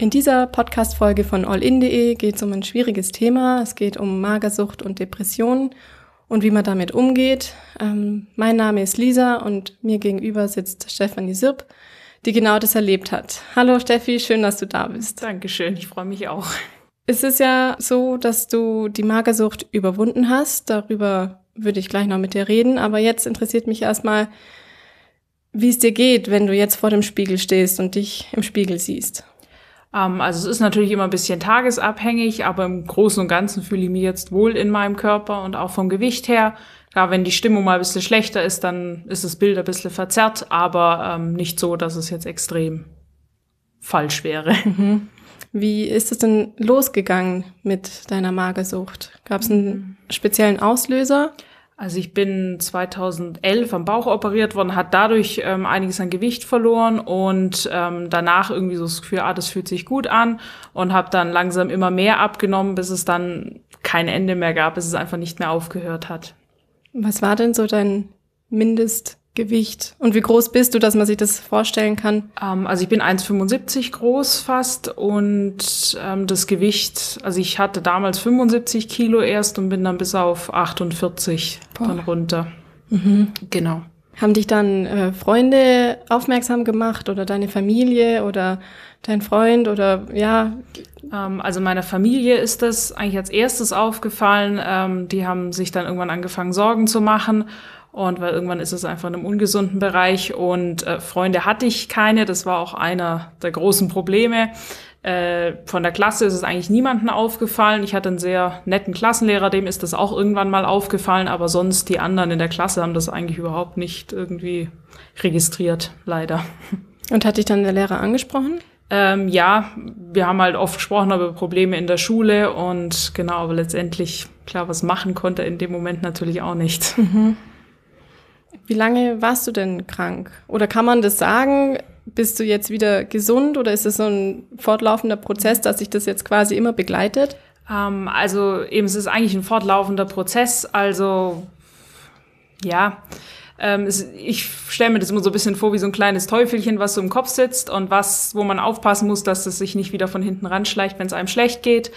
In dieser Podcast-Folge von allin.de geht es um ein schwieriges Thema. Es geht um Magersucht und Depressionen und wie man damit umgeht. Ähm, mein Name ist Lisa und mir gegenüber sitzt Stefanie Sirp, die genau das erlebt hat. Hallo Steffi, schön, dass du da bist. Dankeschön, ich freue mich auch. Es ist ja so, dass du die Magersucht überwunden hast. Darüber würde ich gleich noch mit dir reden. Aber jetzt interessiert mich erstmal, wie es dir geht, wenn du jetzt vor dem Spiegel stehst und dich im Spiegel siehst. Ähm, also es ist natürlich immer ein bisschen tagesabhängig, aber im Großen und Ganzen fühle ich mich jetzt wohl in meinem Körper und auch vom Gewicht her. Ja, wenn die Stimmung mal ein bisschen schlechter ist, dann ist das Bild ein bisschen verzerrt, aber ähm, nicht so, dass es jetzt extrem falsch wäre. Mhm. Wie ist es denn losgegangen mit deiner Magersucht? Gab es einen mhm. speziellen Auslöser? Also ich bin 2011 am Bauch operiert worden, hat dadurch ähm, einiges an Gewicht verloren und ähm, danach irgendwie so das Gefühl, ah, das fühlt sich gut an und habe dann langsam immer mehr abgenommen, bis es dann kein Ende mehr gab, bis es einfach nicht mehr aufgehört hat. Was war denn so dein Mindest Gewicht? Und wie groß bist du, dass man sich das vorstellen kann? Ähm, also ich bin 1,75 groß fast und ähm, das Gewicht, also ich hatte damals 75 Kilo erst und bin dann bis auf 48 Boah. dann runter. Mhm. Genau. Haben dich dann äh, Freunde aufmerksam gemacht oder deine Familie oder dein Freund oder ja? Ähm, also meiner Familie ist das eigentlich als erstes aufgefallen. Ähm, die haben sich dann irgendwann angefangen, Sorgen zu machen. Und weil irgendwann ist es einfach in einem ungesunden Bereich und äh, Freunde hatte ich keine. Das war auch einer der großen Probleme. Äh, von der Klasse ist es eigentlich niemandem aufgefallen. Ich hatte einen sehr netten Klassenlehrer, dem ist das auch irgendwann mal aufgefallen, aber sonst die anderen in der Klasse haben das eigentlich überhaupt nicht irgendwie registriert, leider. Und hat dich dann der Lehrer angesprochen? Ähm, ja, wir haben halt oft gesprochen über Probleme in der Schule und genau, aber letztendlich, klar, was machen konnte in dem Moment natürlich auch nicht. Mhm. Wie lange warst du denn krank? Oder kann man das sagen? Bist du jetzt wieder gesund oder ist es so ein fortlaufender Prozess, dass sich das jetzt quasi immer begleitet? Ähm, also eben, es ist eigentlich ein fortlaufender Prozess. Also ja, ähm, es, ich stelle mir das immer so ein bisschen vor wie so ein kleines Teufelchen, was so im Kopf sitzt und was, wo man aufpassen muss, dass es sich nicht wieder von hinten ranschleicht, wenn es einem schlecht geht.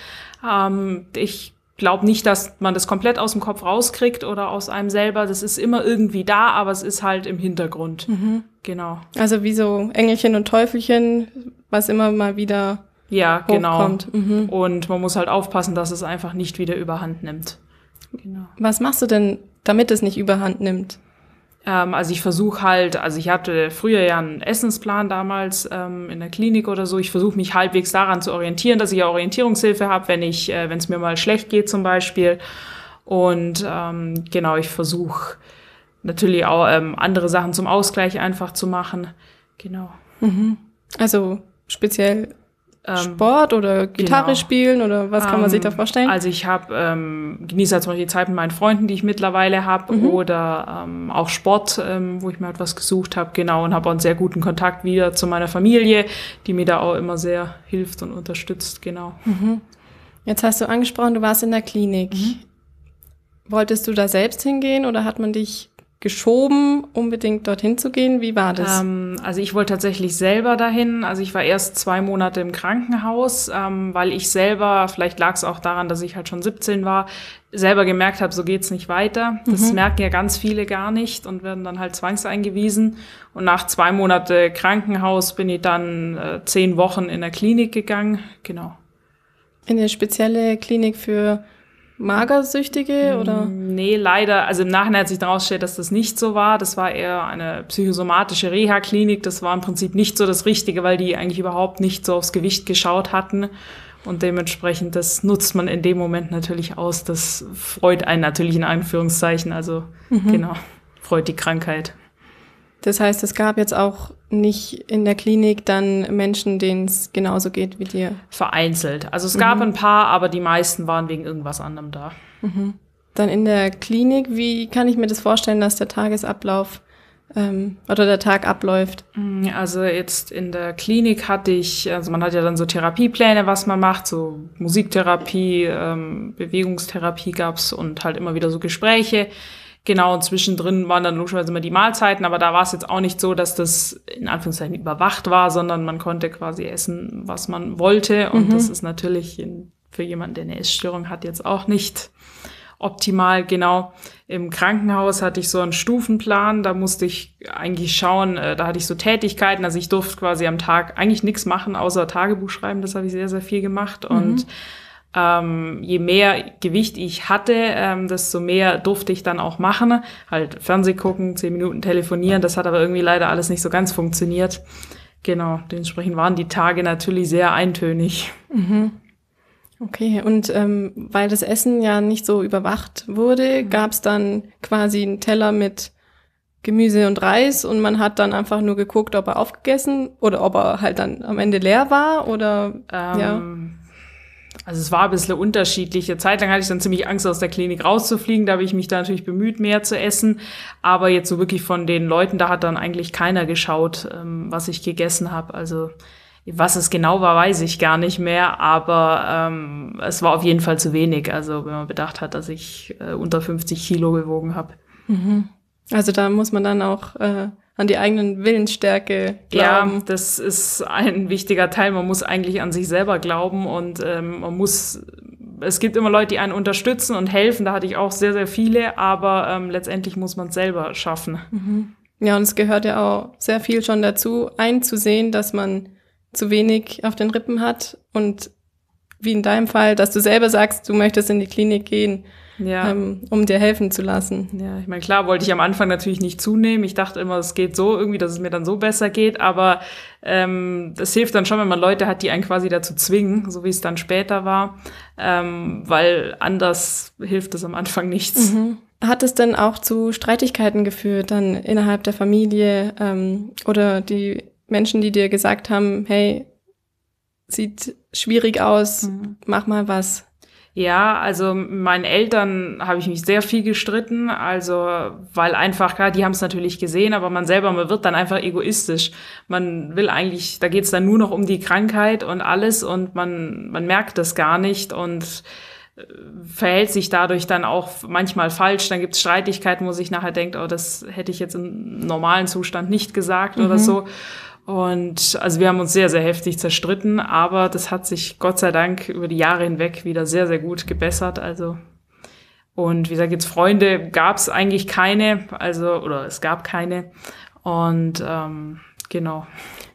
Ähm, ich glaube nicht, dass man das komplett aus dem Kopf rauskriegt oder aus einem selber. Das ist immer irgendwie da, aber es ist halt im Hintergrund. Mhm. Genau. Also wie so Engelchen und Teufelchen, was immer mal wieder ja, genau. Mhm. Und man muss halt aufpassen, dass es einfach nicht wieder überhand nimmt. Genau. Was machst du denn, damit es nicht überhand nimmt? Ähm, also ich versuche halt, also ich hatte früher ja einen Essensplan damals ähm, in der Klinik oder so. Ich versuche mich halbwegs daran zu orientieren, dass ich ja Orientierungshilfe habe, wenn ich, äh, wenn es mir mal schlecht geht zum Beispiel. Und ähm, genau, ich versuche natürlich auch ähm, andere Sachen zum Ausgleich einfach zu machen. Genau. Mhm. Also speziell Sport oder Gitarre genau. spielen oder was kann man sich da ähm, vorstellen? Also ich habe ähm, genieße halt zum Beispiel die Zeit mit meinen Freunden, die ich mittlerweile habe, mhm. oder ähm, auch Sport, ähm, wo ich mir etwas gesucht habe, genau, und habe auch einen sehr guten Kontakt wieder zu meiner Familie, die mir da auch immer sehr hilft und unterstützt, genau. Mhm. Jetzt hast du angesprochen, du warst in der Klinik. Mhm. Wolltest du da selbst hingehen oder hat man dich geschoben, unbedingt dorthin zu gehen? Wie war das? Ähm, also ich wollte tatsächlich selber dahin. Also ich war erst zwei Monate im Krankenhaus, ähm, weil ich selber, vielleicht lag es auch daran, dass ich halt schon 17 war, selber gemerkt habe, so geht's nicht weiter. Das mhm. merken ja ganz viele gar nicht und werden dann halt zwangseingewiesen. Und nach zwei Monate Krankenhaus bin ich dann äh, zehn Wochen in der Klinik gegangen. Genau. In eine spezielle Klinik für Magersüchtige oder? Nee, leider. Also im Nachhinein hat sich daraus gestellt, dass das nicht so war. Das war eher eine psychosomatische Reha-Klinik. Das war im Prinzip nicht so das Richtige, weil die eigentlich überhaupt nicht so aufs Gewicht geschaut hatten. Und dementsprechend, das nutzt man in dem Moment natürlich aus. Das freut einen natürlich in Anführungszeichen. Also mhm. genau, freut die Krankheit. Das heißt, es gab jetzt auch nicht in der Klinik dann Menschen, denen es genauso geht wie dir? Vereinzelt. Also es gab mhm. ein paar, aber die meisten waren wegen irgendwas anderem da. Mhm. Dann in der Klinik, wie kann ich mir das vorstellen, dass der Tagesablauf ähm, oder der Tag abläuft? Mm, also jetzt in der Klinik hatte ich, also man hat ja dann so Therapiepläne, was man macht, so Musiktherapie, ähm, Bewegungstherapie gab's und halt immer wieder so Gespräche Genau, und zwischendrin waren dann logischerweise immer die Mahlzeiten, aber da war es jetzt auch nicht so, dass das in Anführungszeichen überwacht war, sondern man konnte quasi essen, was man wollte. Und mhm. das ist natürlich für jemanden, der eine Essstörung hat, jetzt auch nicht optimal. Genau. Im Krankenhaus hatte ich so einen Stufenplan, da musste ich eigentlich schauen, äh, da hatte ich so Tätigkeiten, also ich durfte quasi am Tag eigentlich nichts machen, außer Tagebuch schreiben, das habe ich sehr, sehr viel gemacht. Mhm. Und ähm, je mehr Gewicht ich hatte, ähm, desto mehr durfte ich dann auch machen. Halt Fernseh gucken, zehn Minuten telefonieren, das hat aber irgendwie leider alles nicht so ganz funktioniert. Genau, dementsprechend waren die Tage natürlich sehr eintönig. Mhm. Okay, und ähm, weil das Essen ja nicht so überwacht wurde, mhm. gab es dann quasi einen Teller mit Gemüse und Reis und man hat dann einfach nur geguckt, ob er aufgegessen oder ob er halt dann am Ende leer war oder ähm, ja. Also es war ein bisschen unterschiedlich. Eine Zeit lang hatte ich dann ziemlich Angst, aus der Klinik rauszufliegen. Da habe ich mich da natürlich bemüht, mehr zu essen. Aber jetzt so wirklich von den Leuten, da hat dann eigentlich keiner geschaut, ähm, was ich gegessen habe. Also was es genau war, weiß ich gar nicht mehr. Aber ähm, es war auf jeden Fall zu wenig. Also wenn man bedacht hat, dass ich äh, unter 50 Kilo gewogen habe. Mhm. Also da muss man dann auch äh, an die eigenen Willensstärke glauben. Ja, das ist ein wichtiger Teil. Man muss eigentlich an sich selber glauben und ähm, man muss, es gibt immer Leute, die einen unterstützen und helfen. Da hatte ich auch sehr, sehr viele, aber ähm, letztendlich muss man es selber schaffen. Mhm. Ja, und es gehört ja auch sehr viel schon dazu, einzusehen, dass man zu wenig auf den Rippen hat und wie in deinem Fall, dass du selber sagst, du möchtest in die Klinik gehen ja. ähm, um dir helfen zu lassen. Ja, ich meine, klar wollte ich am Anfang natürlich nicht zunehmen. Ich dachte immer, es geht so irgendwie, dass es mir dann so besser geht, aber ähm, das hilft dann schon, wenn man Leute hat, die einen quasi dazu zwingen, so wie es dann später war, ähm, weil anders hilft es am Anfang nichts. Mhm. Hat es denn auch zu Streitigkeiten geführt, dann innerhalb der Familie ähm, oder die Menschen, die dir gesagt haben, hey, sieht schwierig aus, mhm. mach mal was? Ja, also meinen Eltern habe ich mich sehr viel gestritten, also weil einfach, klar, die haben es natürlich gesehen, aber man selber, man wird dann einfach egoistisch. Man will eigentlich, da geht's dann nur noch um die Krankheit und alles und man, man merkt das gar nicht und äh, verhält sich dadurch dann auch manchmal falsch. Dann gibt's Streitigkeiten, wo sich nachher denkt, oh, das hätte ich jetzt im normalen Zustand nicht gesagt mhm. oder so. Und also wir haben uns sehr, sehr heftig zerstritten, aber das hat sich Gott sei Dank über die Jahre hinweg wieder sehr, sehr gut gebessert. Also und wie gesagt, jetzt Freunde gab es eigentlich keine, also oder es gab keine. Und ähm, genau.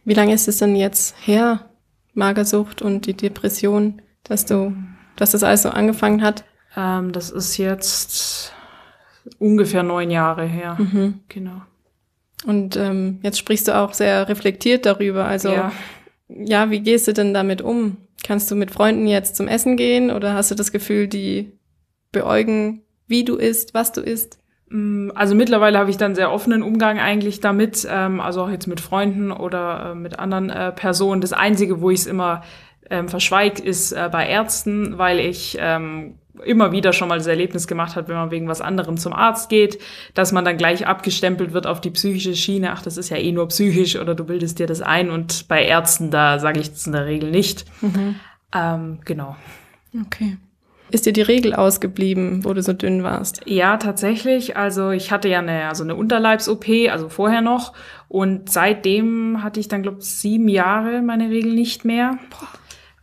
Wie lange ist es denn jetzt her, Magersucht und die Depression, dass du, dass das alles so angefangen hat? Ähm, das ist jetzt ungefähr neun Jahre her. Mhm. Genau. Und ähm, jetzt sprichst du auch sehr reflektiert darüber. Also ja. ja, wie gehst du denn damit um? Kannst du mit Freunden jetzt zum Essen gehen oder hast du das Gefühl, die beäugen, wie du isst, was du isst? Mm, also mittlerweile habe ich dann sehr offenen Umgang eigentlich damit, ähm, also auch jetzt mit Freunden oder äh, mit anderen äh, Personen. Das Einzige, wo ich es immer ähm, verschweigt, ist äh, bei Ärzten, weil ich ähm, immer wieder schon mal das Erlebnis gemacht hat, wenn man wegen was anderem zum Arzt geht, dass man dann gleich abgestempelt wird auf die psychische Schiene. Ach, das ist ja eh nur psychisch oder du bildest dir das ein. Und bei Ärzten, da sage ich das in der Regel nicht. Mhm. Ähm, genau. Okay. Ist dir die Regel ausgeblieben, wo du so dünn warst? Ja, tatsächlich. Also ich hatte ja eine, also eine Unterleibs-OP, also vorher noch. Und seitdem hatte ich dann, glaube ich, sieben Jahre meine Regel nicht mehr. Boah.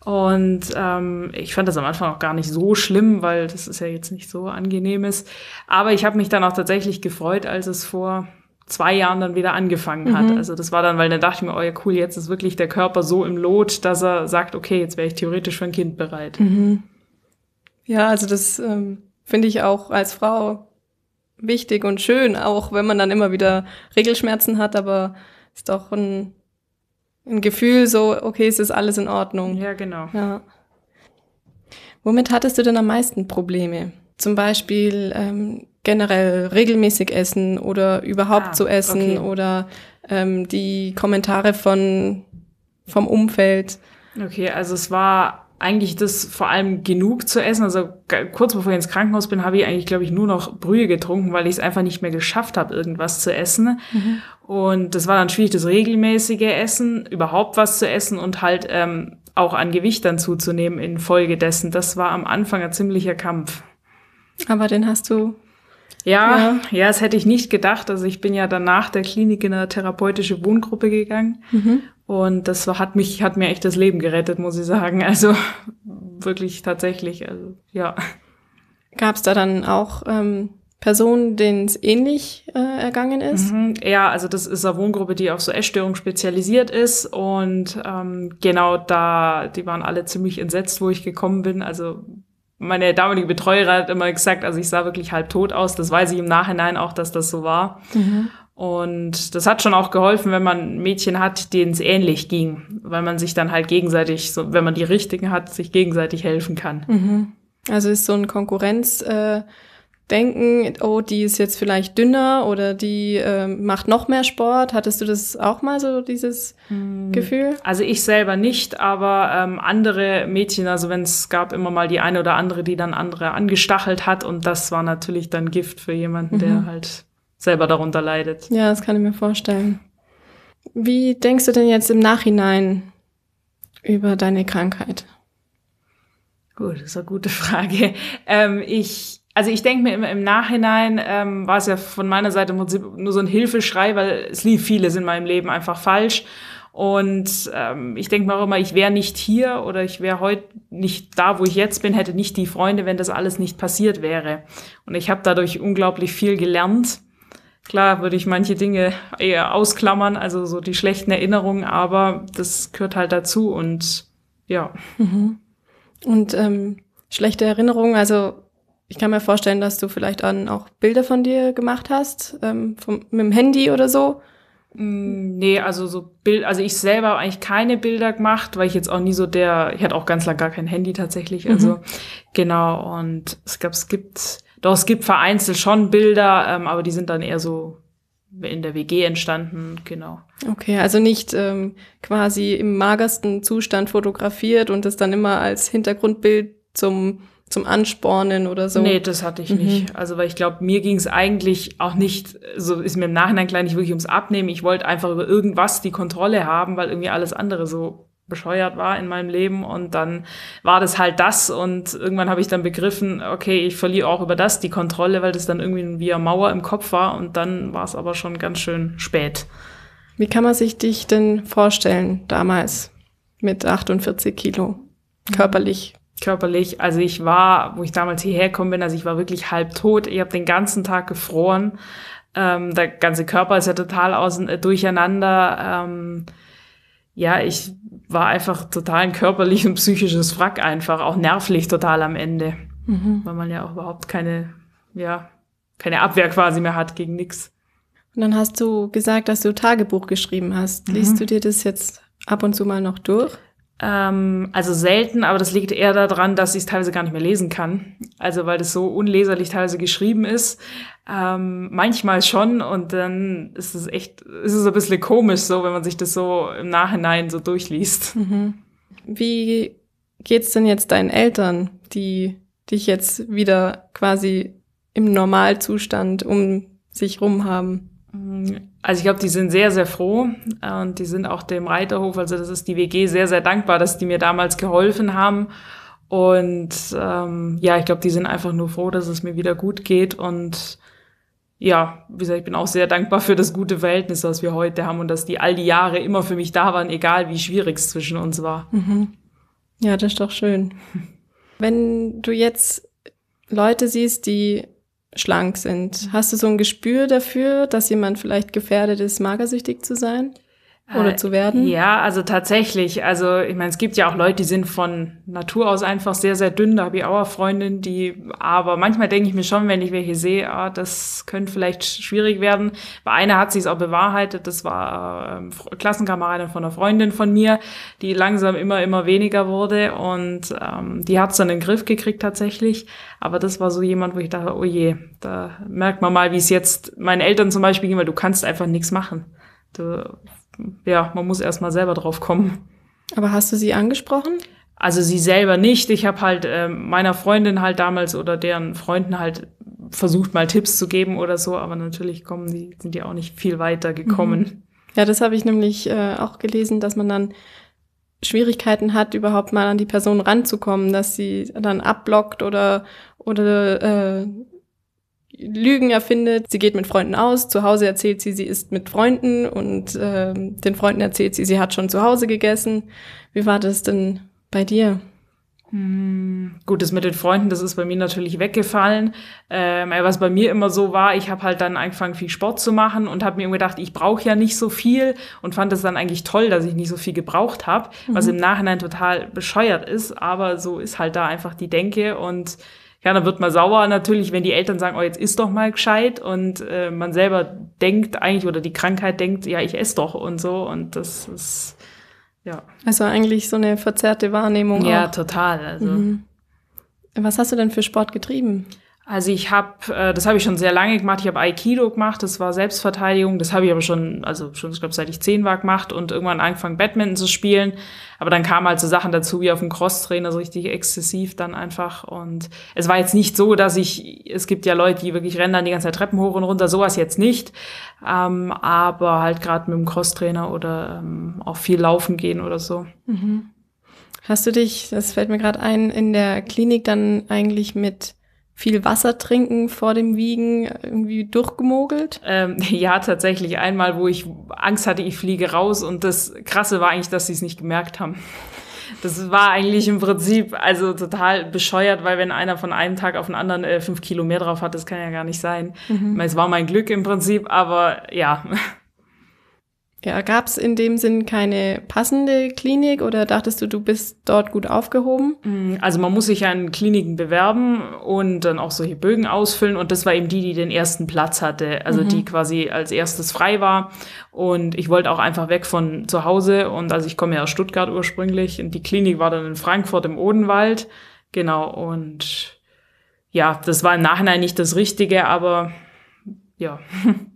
Und ähm, ich fand das am Anfang auch gar nicht so schlimm, weil das ist ja jetzt nicht so angenehmes. Aber ich habe mich dann auch tatsächlich gefreut, als es vor zwei Jahren dann wieder angefangen hat. Mhm. Also das war dann, weil dann dachte ich mir, oh ja cool, jetzt ist wirklich der Körper so im Lot, dass er sagt, okay, jetzt wäre ich theoretisch für ein Kind bereit. Mhm. Ja, also das ähm, finde ich auch als Frau wichtig und schön, auch wenn man dann immer wieder Regelschmerzen hat, aber ist doch ein ein Gefühl so, okay, es ist alles in Ordnung. Ja, genau. Ja. Womit hattest du denn am meisten Probleme? Zum Beispiel ähm, generell regelmäßig essen oder überhaupt ah, zu essen okay. oder ähm, die Kommentare von vom Umfeld. Okay, also es war eigentlich das vor allem genug zu essen. Also kurz bevor ich ins Krankenhaus bin, habe ich eigentlich, glaube ich, nur noch Brühe getrunken, weil ich es einfach nicht mehr geschafft habe, irgendwas zu essen. Mhm. Und das war dann schwierig, das regelmäßige Essen, überhaupt was zu essen und halt ähm, auch an Gewicht dann zuzunehmen infolge dessen. Das war am Anfang ein ziemlicher Kampf. Aber den hast du Ja, ja, ja, das hätte ich nicht gedacht. Also ich bin ja danach der Klinik in eine therapeutische Wohngruppe gegangen. Mhm. Und das hat mich, hat mir echt das Leben gerettet, muss ich sagen. Also wirklich tatsächlich. Also ja. Gab es da dann auch ähm, Personen, denen es ähnlich äh, ergangen ist? Mhm. Ja, also das ist eine Wohngruppe, die auf so Essstörungen spezialisiert ist. Und ähm, genau da, die waren alle ziemlich entsetzt, wo ich gekommen bin. Also meine damalige Betreuerin hat immer gesagt, also ich sah wirklich halb tot aus. Das weiß ich im Nachhinein auch, dass das so war. Mhm. Und das hat schon auch geholfen, wenn man Mädchen hat, denen es ähnlich ging, weil man sich dann halt gegenseitig, so, wenn man die richtigen hat, sich gegenseitig helfen kann. Mhm. Also ist so ein Konkurrenz. Äh denken, oh, die ist jetzt vielleicht dünner oder die äh, macht noch mehr Sport. Hattest du das auch mal so, dieses hm. Gefühl? Also ich selber nicht, aber ähm, andere Mädchen, also wenn es gab immer mal die eine oder andere, die dann andere angestachelt hat und das war natürlich dann Gift für jemanden, mhm. der halt selber darunter leidet. Ja, das kann ich mir vorstellen. Wie denkst du denn jetzt im Nachhinein über deine Krankheit? Gut, das ist eine gute Frage. Ähm, ich also ich denke mir im, im Nachhinein ähm, war es ja von meiner Seite im Prinzip nur so ein Hilfeschrei, weil es lief vieles in meinem Leben einfach falsch. Und ähm, ich denke mir auch immer, ich wäre nicht hier oder ich wäre heute nicht da, wo ich jetzt bin, hätte nicht die Freunde, wenn das alles nicht passiert wäre. Und ich habe dadurch unglaublich viel gelernt. Klar würde ich manche Dinge eher ausklammern, also so die schlechten Erinnerungen, aber das gehört halt dazu und ja. Mhm. Und ähm, schlechte Erinnerungen, also ich kann mir vorstellen, dass du vielleicht dann auch Bilder von dir gemacht hast, ähm, vom, mit dem Handy oder so. Mm, nee, also so Bild, also ich selber habe eigentlich keine Bilder gemacht, weil ich jetzt auch nie so der, ich hatte auch ganz lange gar kein Handy tatsächlich, also mhm. genau und es gab, es gibt, doch es gibt vereinzelt schon Bilder, ähm, aber die sind dann eher so in der WG entstanden, genau. Okay, also nicht ähm, quasi im magersten Zustand fotografiert und das dann immer als Hintergrundbild zum zum Anspornen oder so? Nee, das hatte ich mhm. nicht. Also, weil ich glaube, mir ging es eigentlich auch nicht, so ist mir im Nachhinein gleich nicht wirklich ums Abnehmen. Ich wollte einfach über irgendwas die Kontrolle haben, weil irgendwie alles andere so bescheuert war in meinem Leben und dann war das halt das und irgendwann habe ich dann begriffen, okay, ich verliere auch über das die Kontrolle, weil das dann irgendwie wie eine Mauer im Kopf war und dann war es aber schon ganz schön spät. Wie kann man sich dich denn vorstellen damals mit 48 Kilo körperlich? Körperlich. Also ich war, wo ich damals hierher gekommen bin, also ich war wirklich halb tot. Ich habe den ganzen Tag gefroren. Ähm, der ganze Körper ist ja total außen, äh, durcheinander. Ähm, ja, ich war einfach total ein körperlich und psychisches Wrack einfach, auch nervlich total am Ende. Mhm. Weil man ja auch überhaupt keine, ja, keine Abwehr quasi mehr hat gegen nix. Und dann hast du gesagt, dass du Tagebuch geschrieben hast. Liest mhm. du dir das jetzt ab und zu mal noch durch? Ähm, also selten, aber das liegt eher daran, dass ich es teilweise gar nicht mehr lesen kann. Also weil das so unleserlich teilweise geschrieben ist. Ähm, manchmal schon und dann ist es echt, ist es ein bisschen komisch so, wenn man sich das so im Nachhinein so durchliest. Mhm. Wie geht's denn jetzt deinen Eltern, die dich jetzt wieder quasi im Normalzustand um sich rum haben? Also ich glaube, die sind sehr, sehr froh und die sind auch dem Reiterhof, also das ist die WG, sehr, sehr dankbar, dass die mir damals geholfen haben. Und ähm, ja, ich glaube, die sind einfach nur froh, dass es mir wieder gut geht. Und ja, wie gesagt, ich bin auch sehr dankbar für das gute Verhältnis, was wir heute haben und dass die all die Jahre immer für mich da waren, egal wie schwierig es zwischen uns war. Mhm. Ja, das ist doch schön. Wenn du jetzt Leute siehst, die schlank sind. Hast du so ein Gespür dafür, dass jemand vielleicht gefährdet ist, magersüchtig zu sein? Oder äh, zu werden? Ja, also tatsächlich. Also ich meine, es gibt ja auch Leute, die sind von Natur aus einfach sehr, sehr dünn. Da habe ich auch eine Freundin, die, aber manchmal denke ich mir schon, wenn ich welche sehe, ah, das könnte vielleicht schwierig werden. Bei einer hat sie es auch bewahrheitet, das war ähm, Klassenkameradin von einer Freundin von mir, die langsam immer, immer weniger wurde und ähm, die hat es dann in den Griff gekriegt tatsächlich. Aber das war so jemand, wo ich dachte, oh je, da merkt man mal, wie es jetzt meinen Eltern zum Beispiel ging, weil du kannst einfach nichts machen. Du ja, man muss erst mal selber drauf kommen. Aber hast du sie angesprochen? Also sie selber nicht. Ich habe halt äh, meiner Freundin halt damals oder deren Freunden halt versucht, mal Tipps zu geben oder so, aber natürlich kommen die, sind die auch nicht viel weiter gekommen. Mhm. Ja, das habe ich nämlich äh, auch gelesen, dass man dann Schwierigkeiten hat, überhaupt mal an die Person ranzukommen, dass sie dann abblockt oder oder äh, Lügen erfindet. Sie geht mit Freunden aus, zu Hause erzählt sie, sie ist mit Freunden und äh, den Freunden erzählt sie, sie hat schon zu Hause gegessen. Wie war das denn bei dir? Hm, gut, das mit den Freunden, das ist bei mir natürlich weggefallen. Ähm, was bei mir immer so war, ich habe halt dann angefangen, viel Sport zu machen und habe mir gedacht, ich brauche ja nicht so viel und fand es dann eigentlich toll, dass ich nicht so viel gebraucht habe, mhm. was im Nachhinein total bescheuert ist, aber so ist halt da einfach die Denke und ja, dann wird man sauer natürlich, wenn die Eltern sagen, oh, jetzt isst doch mal gescheit und äh, man selber denkt eigentlich oder die Krankheit denkt, ja, ich esse doch und so und das ist, ja. Also eigentlich so eine verzerrte Wahrnehmung. Ja, auch. total. Also. Mhm. Was hast du denn für Sport getrieben? Also ich habe, äh, das habe ich schon sehr lange gemacht. Ich habe Aikido gemacht, das war Selbstverteidigung. Das habe ich aber schon, also schon, ich glaube, seit ich zehn war gemacht und irgendwann angefangen, Badminton zu spielen. Aber dann kamen halt so Sachen dazu wie auf dem Crosstrainer, so richtig exzessiv dann einfach. Und es war jetzt nicht so, dass ich, es gibt ja Leute, die wirklich rennen dann die ganze Zeit Treppen hoch und runter, sowas jetzt nicht. Ähm, aber halt gerade mit dem Crosstrainer oder ähm, auch viel laufen gehen oder so. Mhm. Hast du dich, das fällt mir gerade ein, in der Klinik dann eigentlich mit viel Wasser trinken vor dem Wiegen irgendwie durchgemogelt? Ähm, ja, tatsächlich einmal, wo ich Angst hatte, ich fliege raus und das Krasse war eigentlich, dass sie es nicht gemerkt haben. Das war eigentlich im Prinzip also total bescheuert, weil wenn einer von einem Tag auf den anderen äh, fünf Kilo mehr drauf hat, das kann ja gar nicht sein. Mhm. Es war mein Glück im Prinzip, aber ja. Ja, gab es in dem Sinn keine passende Klinik oder dachtest du, du bist dort gut aufgehoben? Mm, also man muss sich ja in Kliniken bewerben und dann auch solche Bögen ausfüllen und das war eben die, die den ersten Platz hatte, also mhm. die quasi als erstes frei war und ich wollte auch einfach weg von zu Hause und also ich komme ja aus Stuttgart ursprünglich und die Klinik war dann in Frankfurt im Odenwald, genau und ja, das war im Nachhinein nicht das Richtige, aber ja.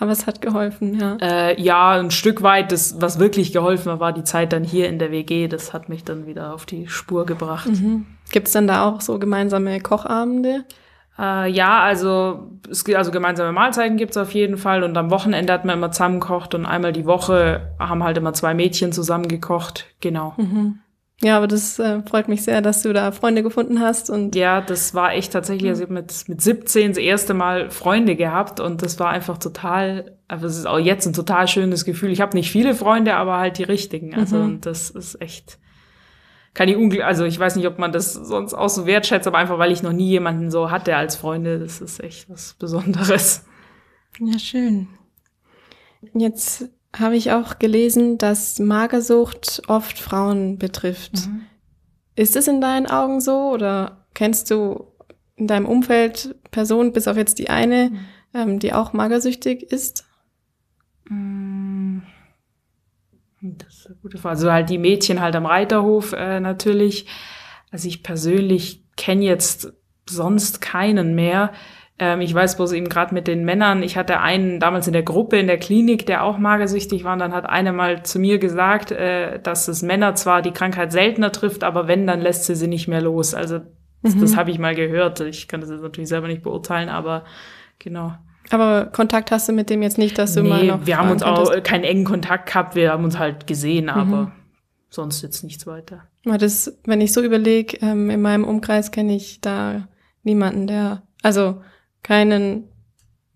Aber es hat geholfen, ja. Äh, ja, ein Stück weit. Das, was wirklich geholfen hat, war die Zeit dann hier in der WG. Das hat mich dann wieder auf die Spur gebracht. Mhm. Gibt es dann da auch so gemeinsame Kochabende? Äh, ja, also es gibt also gemeinsame Mahlzeiten gibt's auf jeden Fall und am Wochenende hat man immer zusammen gekocht und einmal die Woche haben halt immer zwei Mädchen zusammen gekocht, genau. Mhm. Ja, aber das äh, freut mich sehr, dass du da Freunde gefunden hast. Und ja, das war echt tatsächlich, also mit, mit 17 das erste Mal Freunde gehabt und das war einfach total, also es ist auch jetzt ein total schönes Gefühl. Ich habe nicht viele Freunde, aber halt die richtigen. Also mhm. und das ist echt, kann ich ungl also ich weiß nicht, ob man das sonst auch so wertschätzt, aber einfach weil ich noch nie jemanden so hatte als Freunde, das ist echt was Besonderes. Ja, schön. Jetzt habe ich auch gelesen, dass Magersucht oft Frauen betrifft. Mhm. Ist es in deinen Augen so oder kennst du in deinem Umfeld Personen, bis auf jetzt die eine, mhm. ähm, die auch magersüchtig ist? Mm. Das ist eine gute Frage. Also halt die Mädchen halt am Reiterhof äh, natürlich. Also ich persönlich kenne jetzt sonst keinen mehr. Ähm, ich weiß bloß eben gerade mit den Männern, ich hatte einen damals in der Gruppe in der Klinik, der auch magersüchtig war, und dann hat einer mal zu mir gesagt, äh, dass es Männer zwar die Krankheit seltener trifft, aber wenn, dann lässt sie sie nicht mehr los. Also das, mhm. das habe ich mal gehört. Ich kann das jetzt natürlich selber nicht beurteilen, aber genau. Aber Kontakt hast du mit dem jetzt nicht, dass du nee, mal noch. Wir haben uns auch könntest. keinen engen Kontakt gehabt, wir haben uns halt gesehen, aber mhm. sonst jetzt nichts weiter. Das, wenn ich so überlege, ähm, in meinem Umkreis kenne ich da niemanden, der, also keinen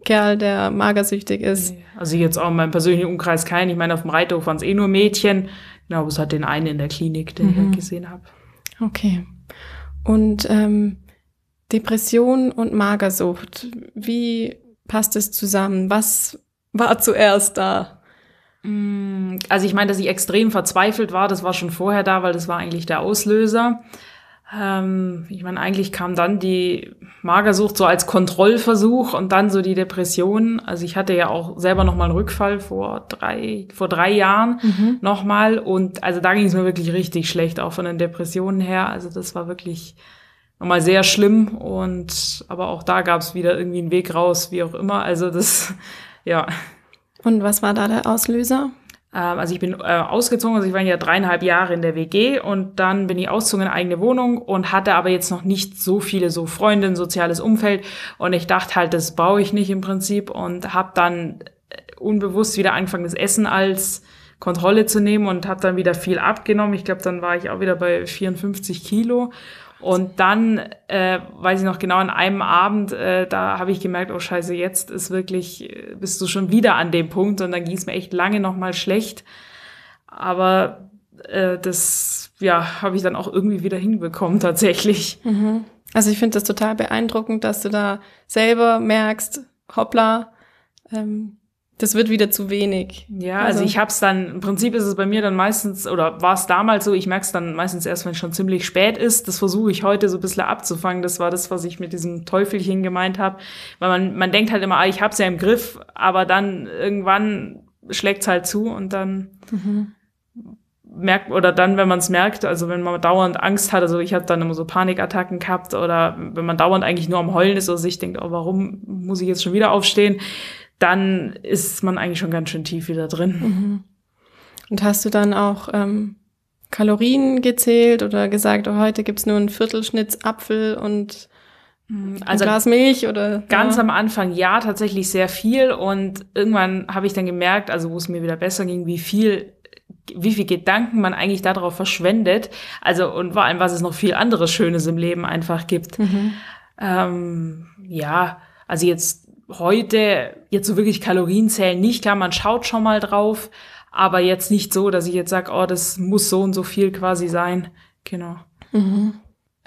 Kerl, der magersüchtig ist. Also jetzt auch in meinem persönlichen Umkreis keinen. Ich meine, auf dem Reiterhof waren es eh nur Mädchen. Genau, es hat den einen in der Klinik, den mhm. ich gesehen habe. Okay. Und ähm, Depression und Magersucht, wie passt es zusammen? Was war zuerst da? Mm, also ich meine, dass ich extrem verzweifelt war, das war schon vorher da, weil das war eigentlich der Auslöser. Ähm, ich meine, eigentlich kam dann die Magersucht so als Kontrollversuch und dann so die Depression. Also ich hatte ja auch selber noch mal einen Rückfall vor drei, vor drei Jahren mhm. noch mal und also da ging es mir wirklich richtig schlecht, auch von den Depressionen her. Also das war wirklich nochmal sehr schlimm und aber auch da gab es wieder irgendwie einen Weg raus, wie auch immer. Also das, ja. Und was war da der Auslöser? Ähm, also ich bin äh, ausgezogen, also ich war ja dreieinhalb Jahre in der WG und dann bin ich ausgezogen in eigene Wohnung und hatte aber jetzt noch nicht so viele so Freunde, ein soziales Umfeld und ich dachte halt, das brauche ich nicht im Prinzip und habe dann äh, unbewusst wieder angefangen, das Essen als Kontrolle zu nehmen und habe dann wieder viel abgenommen. Ich glaube, dann war ich auch wieder bei 54 Kilo Und dann, äh, weiß ich noch genau, an einem Abend, äh, da habe ich gemerkt, oh scheiße, jetzt ist wirklich, äh, bist du schon wieder an dem Punkt und dann ging es mir echt lange nochmal schlecht. Aber äh, das, ja, habe ich dann auch irgendwie wieder hinbekommen tatsächlich. Mhm. Also ich finde das total beeindruckend, dass du da selber merkst, hoppla, ähm, das wird wieder zu wenig. Ja, also, also ich habe es dann, im Prinzip ist es bei mir dann meistens, oder war es damals so, ich merke es dann meistens erst, wenn es schon ziemlich spät ist. Das versuche ich heute so ein bisschen abzufangen. Das war das, was ich mit diesem Teufelchen gemeint habe. Weil man, man denkt halt immer, ah, ich habe es ja im Griff, aber dann irgendwann schlägt es halt zu und dann mhm. merkt, oder dann, wenn man es merkt, also wenn man dauernd Angst hat, also ich habe dann immer so Panikattacken gehabt oder wenn man dauernd eigentlich nur am Heulen ist oder sich denkt, oh, warum muss ich jetzt schon wieder aufstehen? Dann ist man eigentlich schon ganz schön tief wieder drin. Mhm. Und hast du dann auch ähm, Kalorien gezählt oder gesagt, oh, heute gibt's nur einen Viertelschnitz Apfel und ein also Glas Milch oder ganz ja. am Anfang ja tatsächlich sehr viel und irgendwann habe ich dann gemerkt, also wo es mir wieder besser ging, wie viel wie viel Gedanken man eigentlich darauf verschwendet, also und vor allem was es noch viel anderes Schönes im Leben einfach gibt. Mhm. Ähm, ja, also jetzt heute jetzt so wirklich Kalorien zählen nicht. Klar, man schaut schon mal drauf, aber jetzt nicht so, dass ich jetzt sage, oh, das muss so und so viel quasi sein. Genau. Mhm.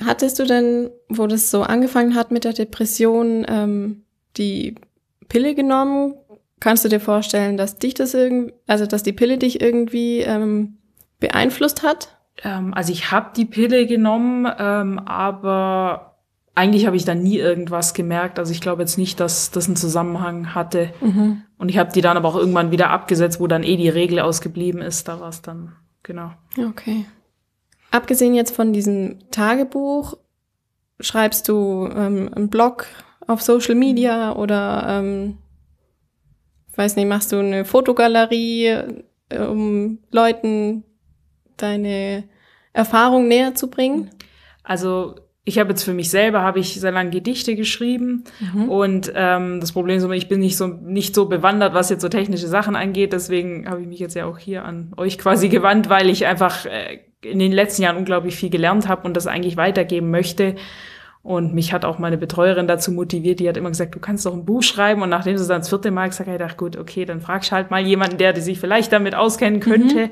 Hattest du denn, wo das so angefangen hat mit der Depression, ähm, die Pille genommen? Kannst du dir vorstellen, dass dich das irgendwie, also dass die Pille dich irgendwie ähm, beeinflusst hat? Ähm, also ich habe die Pille genommen, ähm, aber eigentlich habe ich da nie irgendwas gemerkt. Also ich glaube jetzt nicht, dass das einen Zusammenhang hatte. Mhm. Und ich habe die dann aber auch irgendwann wieder abgesetzt, wo dann eh die Regel ausgeblieben ist. Da war es dann, genau. Okay. Abgesehen jetzt von diesem Tagebuch, schreibst du ähm, einen Blog auf Social Media oder, ähm, weiß nicht, machst du eine Fotogalerie, äh, um Leuten deine Erfahrung näher zu bringen? Also ich habe jetzt für mich selber habe ich sehr lange Gedichte geschrieben mhm. und ähm, das Problem ist immer, ich bin nicht so nicht so bewandert, was jetzt so technische Sachen angeht. Deswegen habe ich mich jetzt ja auch hier an euch quasi gewandt, weil ich einfach äh, in den letzten Jahren unglaublich viel gelernt habe und das eigentlich weitergeben möchte. Und mich hat auch meine Betreuerin dazu motiviert, die hat immer gesagt, du kannst doch ein Buch schreiben. Und nachdem sie es dann das vierte Mal gesagt hat, ich dachte, gut, okay, dann fragst halt mal jemanden, der, der sich vielleicht damit auskennen könnte. Mhm.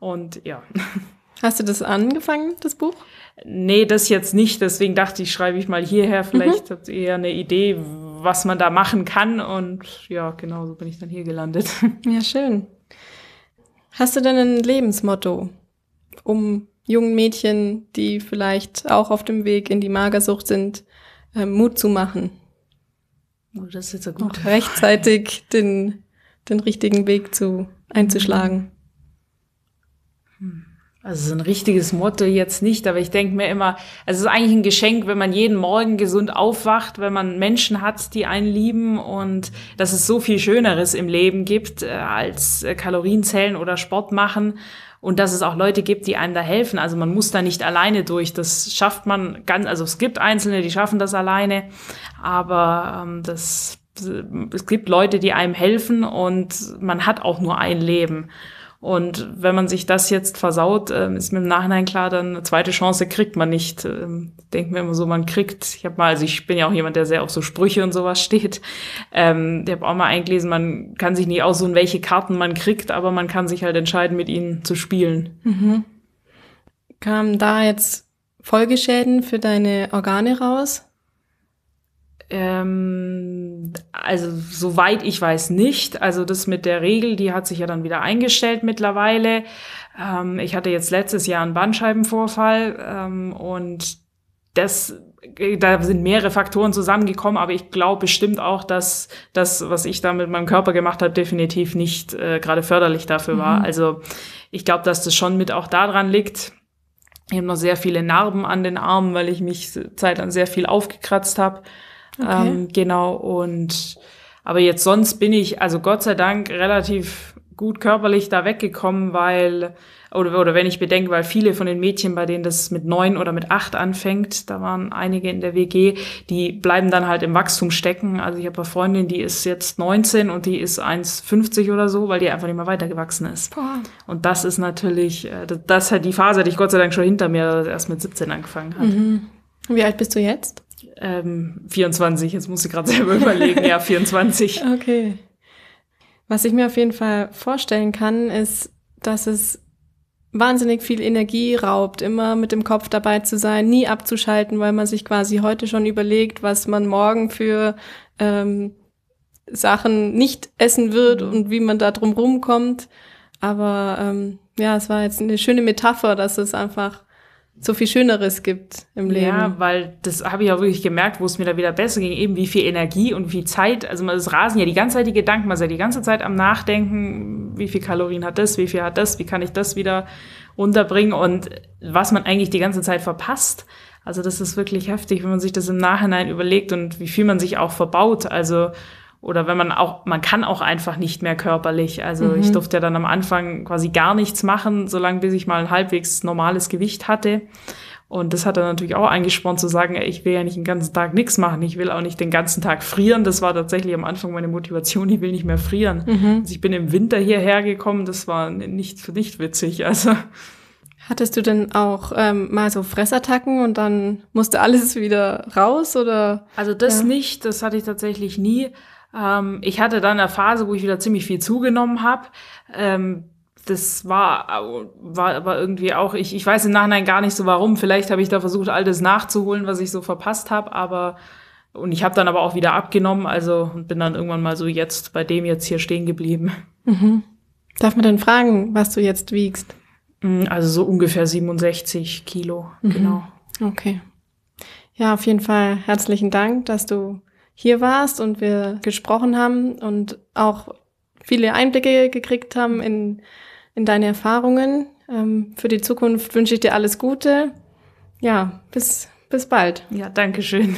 Und ja. Hast du das angefangen, das Buch? Nee, das jetzt nicht. Deswegen dachte ich, schreibe ich mal hierher. Vielleicht mhm. habt ihr eher eine Idee, was man da machen kann. Und ja, genau so bin ich dann hier gelandet. Ja, schön. Hast du denn ein Lebensmotto, um jungen Mädchen, die vielleicht auch auf dem Weg in die Magersucht sind, äh, Mut zu machen? Oh, das ist jetzt so gut. Auch rechtzeitig den, den richtigen Weg zu einzuschlagen. Also so ein richtiges Motto jetzt nicht, aber ich denke mir immer, es ist eigentlich ein Geschenk, wenn man jeden Morgen gesund aufwacht, wenn man Menschen hat, die einen lieben und dass es so viel Schöneres im Leben gibt äh, als äh, Kalorienzellen oder Sport machen und dass es auch Leute gibt, die einem da helfen. Also man muss da nicht alleine durch. Das schafft man ganz, also es gibt Einzelne, die schaffen das alleine, aber ähm, das es gibt Leute, die einem helfen und man hat auch nur ein Leben. Und wenn man sich das jetzt versaut, ähm, ist mir im Nachhinein klar, dann eine zweite Chance kriegt man nicht. Ähm, denken wir immer so, man kriegt, ich habe mal, also ich bin ja auch jemand, der sehr auf so Sprüche und sowas steht. Ähm, ich habe auch mal eingelesen, man kann sich nicht aussuchen, welche Karten man kriegt, aber man kann sich halt entscheiden, mit ihnen zu spielen. Mhm. Kamen da jetzt Folgeschäden für deine Organe raus? Ähm, also soweit ich weiß nicht. Also das mit der Regel, die hat sich ja dann wieder eingestellt mittlerweile. Ähm, ich hatte jetzt letztes Jahr einen Bandscheibenvorfall ähm, und das da sind mehrere Faktoren zusammengekommen, aber ich glaube bestimmt auch, dass das, was ich da mit meinem Körper gemacht habe, definitiv nicht äh, gerade förderlich dafür mhm. war. Also ich glaube, dass das schon mit auch daran liegt. Ich habe noch sehr viele Narben an den Armen, weil ich mich zeitlang sehr viel aufgekratzt habe. Okay. Ähm, genau, und aber jetzt sonst bin ich, also Gott sei Dank, relativ gut körperlich da weggekommen, weil, oder, oder wenn ich bedenke, weil viele von den Mädchen, bei denen das mit neun oder mit acht anfängt, da waren einige in der WG, die bleiben dann halt im Wachstum stecken. Also ich habe eine Freundin, die ist jetzt 19 und die ist 1,50 oder so, weil die einfach nicht mehr weitergewachsen ist. Boah. Und das ist natürlich, äh, das hat die Phase, die ich Gott sei Dank schon hinter mir erst mit 17 angefangen hat. Mhm. Wie alt bist du jetzt? Ähm, 24, jetzt muss ich gerade selber überlegen. Ja, 24. Okay. Was ich mir auf jeden Fall vorstellen kann, ist, dass es wahnsinnig viel Energie raubt, immer mit dem Kopf dabei zu sein, nie abzuschalten, weil man sich quasi heute schon überlegt, was man morgen für ähm, Sachen nicht essen wird mhm. und wie man da drum rumkommt. Aber ähm, ja, es war jetzt eine schöne Metapher, dass es einfach so viel Schöneres gibt im Leben. Ja, weil das habe ich auch wirklich gemerkt, wo es mir da wieder besser ging, eben wie viel Energie und wie Zeit, also man rasen ja die ganze Zeit die Gedanken, man ist ja die ganze Zeit am Nachdenken, wie viel Kalorien hat das, wie viel hat das, wie kann ich das wieder unterbringen und was man eigentlich die ganze Zeit verpasst. Also das ist wirklich heftig, wenn man sich das im Nachhinein überlegt und wie viel man sich auch verbaut. Also oder wenn man auch, man kann auch einfach nicht mehr körperlich. Also mhm. ich durfte ja dann am Anfang quasi gar nichts machen, solange bis ich mal ein halbwegs normales Gewicht hatte. Und das hat dann natürlich auch eingespornt zu sagen, ich will ja nicht den ganzen Tag nichts machen, ich will auch nicht den ganzen Tag frieren. Das war tatsächlich am Anfang meine Motivation, ich will nicht mehr frieren. Mhm. Also ich bin im Winter hierher gekommen, das war nicht, nicht witzig. Also Hattest du denn auch ähm, mal so Fressattacken und dann musste alles wieder raus oder? Also das ja. nicht, das hatte ich tatsächlich nie. Ähm, ich hatte dann eine Phase, wo ich wieder ziemlich viel zugenommen habe. Ähm, das war, war aber irgendwie auch, ich, ich weiß im Nachhinein gar nicht so warum. Vielleicht habe ich da versucht, all das nachzuholen, was ich so verpasst habe, aber und ich habe dann aber auch wieder abgenommen, also und bin dann irgendwann mal so jetzt bei dem jetzt hier stehen geblieben. Mhm. Darf man denn fragen, was du jetzt wiegst? Mm, also so ungefähr 67 Kilo, mhm. genau. Okay. Ja, auf jeden Fall herzlichen Dank, dass du hier warst und wir gesprochen haben und auch viele Einblicke gekriegt haben in, in deine Erfahrungen. Ähm, für die Zukunft wünsche ich dir alles Gute. Ja, bis, bis bald. Ja, danke schön.